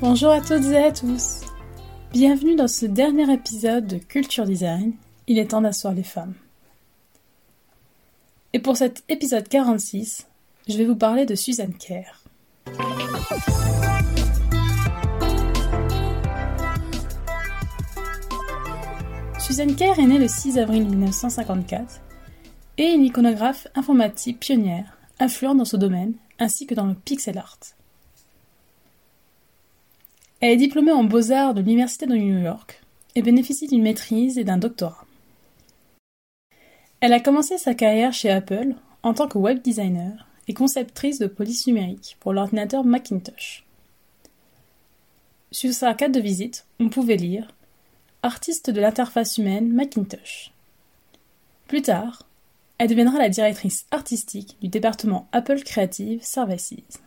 Bonjour à toutes et à tous. Bienvenue dans ce dernier épisode de Culture Design. Il est temps d'asseoir les femmes. Et pour cet épisode 46, je vais vous parler de Suzanne Kerr. Suzanne Kerr est née le 6 avril 1954 et une iconographe informatique pionnière, influente dans ce domaine, ainsi que dans le pixel art. Elle est diplômée en beaux-arts de l'Université de New York et bénéficie d'une maîtrise et d'un doctorat. Elle a commencé sa carrière chez Apple en tant que web designer et conceptrice de police numérique pour l'ordinateur Macintosh. Sur sa carte de visite, on pouvait lire artiste de l'interface humaine Macintosh. Plus tard, elle deviendra la directrice artistique du département Apple Creative Services.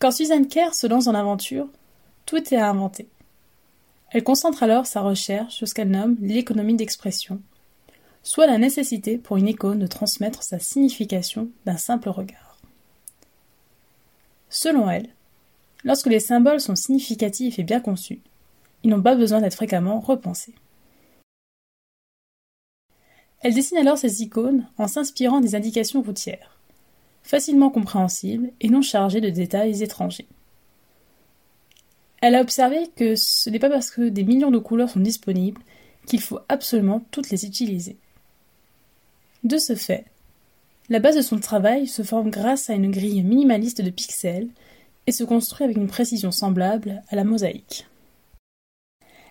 Quand Suzanne Kerr se lance dans l'aventure, tout est à inventer. Elle concentre alors sa recherche sur ce qu'elle nomme l'économie d'expression, soit la nécessité pour une icône de transmettre sa signification d'un simple regard. Selon elle, lorsque les symboles sont significatifs et bien conçus, ils n'ont pas besoin d'être fréquemment repensés. Elle dessine alors ses icônes en s'inspirant des indications routières, facilement compréhensibles et non chargées de détails étrangers. Elle a observé que ce n'est pas parce que des millions de couleurs sont disponibles qu'il faut absolument toutes les utiliser. De ce fait, la base de son travail se forme grâce à une grille minimaliste de pixels et se construit avec une précision semblable à la mosaïque.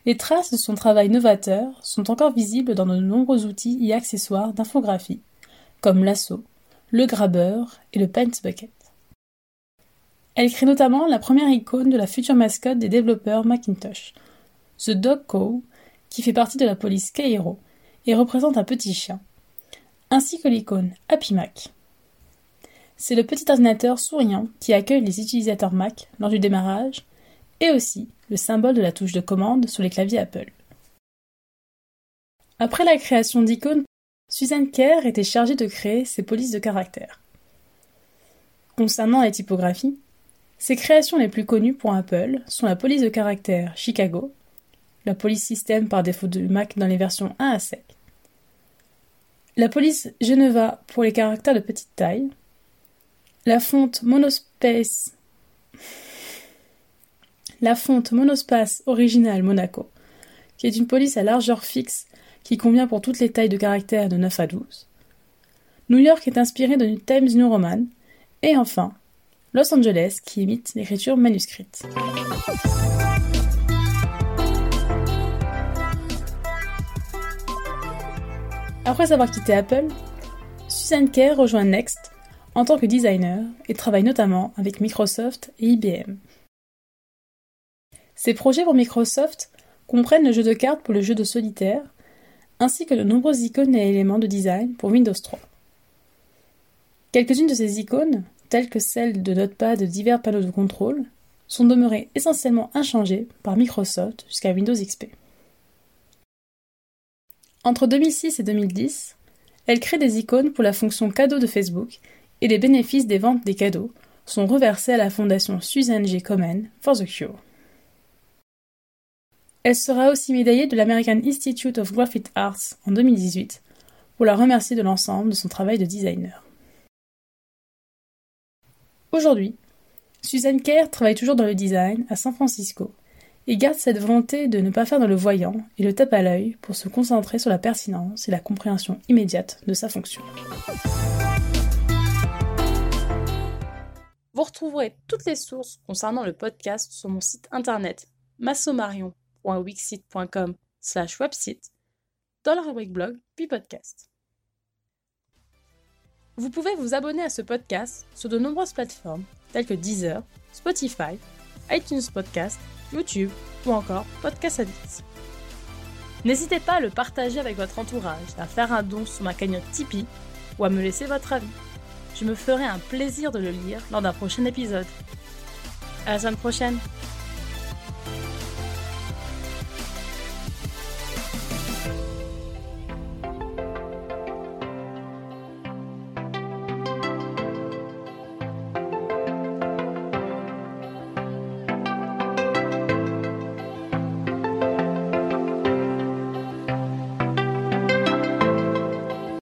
Les traces de son travail novateur sont encore visibles dans de nombreux outils et accessoires d'infographie, comme l'assaut, le grabber et le paint bucket. Elle crée notamment la première icône de la future mascotte des développeurs Macintosh, The Dog Co, qui fait partie de la police Cairo et représente un petit chien, ainsi que l'icône Happy Mac. C'est le petit ordinateur souriant qui accueille les utilisateurs Mac lors du démarrage et aussi le symbole de la touche de commande sur les claviers Apple. Après la création d'icônes, Suzanne Kerr était chargée de créer ses polices de caractères. Concernant les typographies, ses créations les plus connues pour Apple sont la police de caractères Chicago, la police système par défaut de Mac dans les versions 1 à 7, la police Geneva pour les caractères de petite taille, la fonte Monospace la fonte Monospace originale Monaco, qui est une police à largeur fixe qui convient pour toutes les tailles de caractères de 9 à 12. New York est inspiré de Times New Roman, et enfin, Los Angeles qui imite l'écriture manuscrite. Après avoir quitté Apple, Susan Kerr rejoint Next en tant que designer et travaille notamment avec Microsoft et IBM. Ces projets pour Microsoft comprennent le jeu de cartes pour le jeu de solitaire, ainsi que de nombreuses icônes et éléments de design pour Windows 3. Quelques-unes de ces icônes, telles que celles de Notepad de divers panneaux de contrôle, sont demeurées essentiellement inchangées par Microsoft jusqu'à Windows XP. Entre 2006 et 2010, elle crée des icônes pour la fonction cadeau de Facebook et les bénéfices des ventes des cadeaux sont reversés à la fondation Susan G. Komen for the Cure. Elle sera aussi médaillée de l'American Institute of Graphic Arts en 2018 pour la remercier de l'ensemble de son travail de designer. Aujourd'hui, Suzanne Kerr travaille toujours dans le design à San Francisco et garde cette volonté de ne pas faire dans le voyant et le tape à l'œil pour se concentrer sur la pertinence et la compréhension immédiate de sa fonction. Vous retrouverez toutes les sources concernant le podcast sur mon site internet massomarion.com www.wixit.com slash website dans la rubrique blog puis podcast. Vous pouvez vous abonner à ce podcast sur de nombreuses plateformes telles que Deezer, Spotify, iTunes Podcast, YouTube ou encore Podcast Addict. N'hésitez pas à le partager avec votre entourage, à faire un don sur ma cagnotte Tipeee ou à me laisser votre avis. Je me ferai un plaisir de le lire lors d'un prochain épisode. À la semaine prochaine!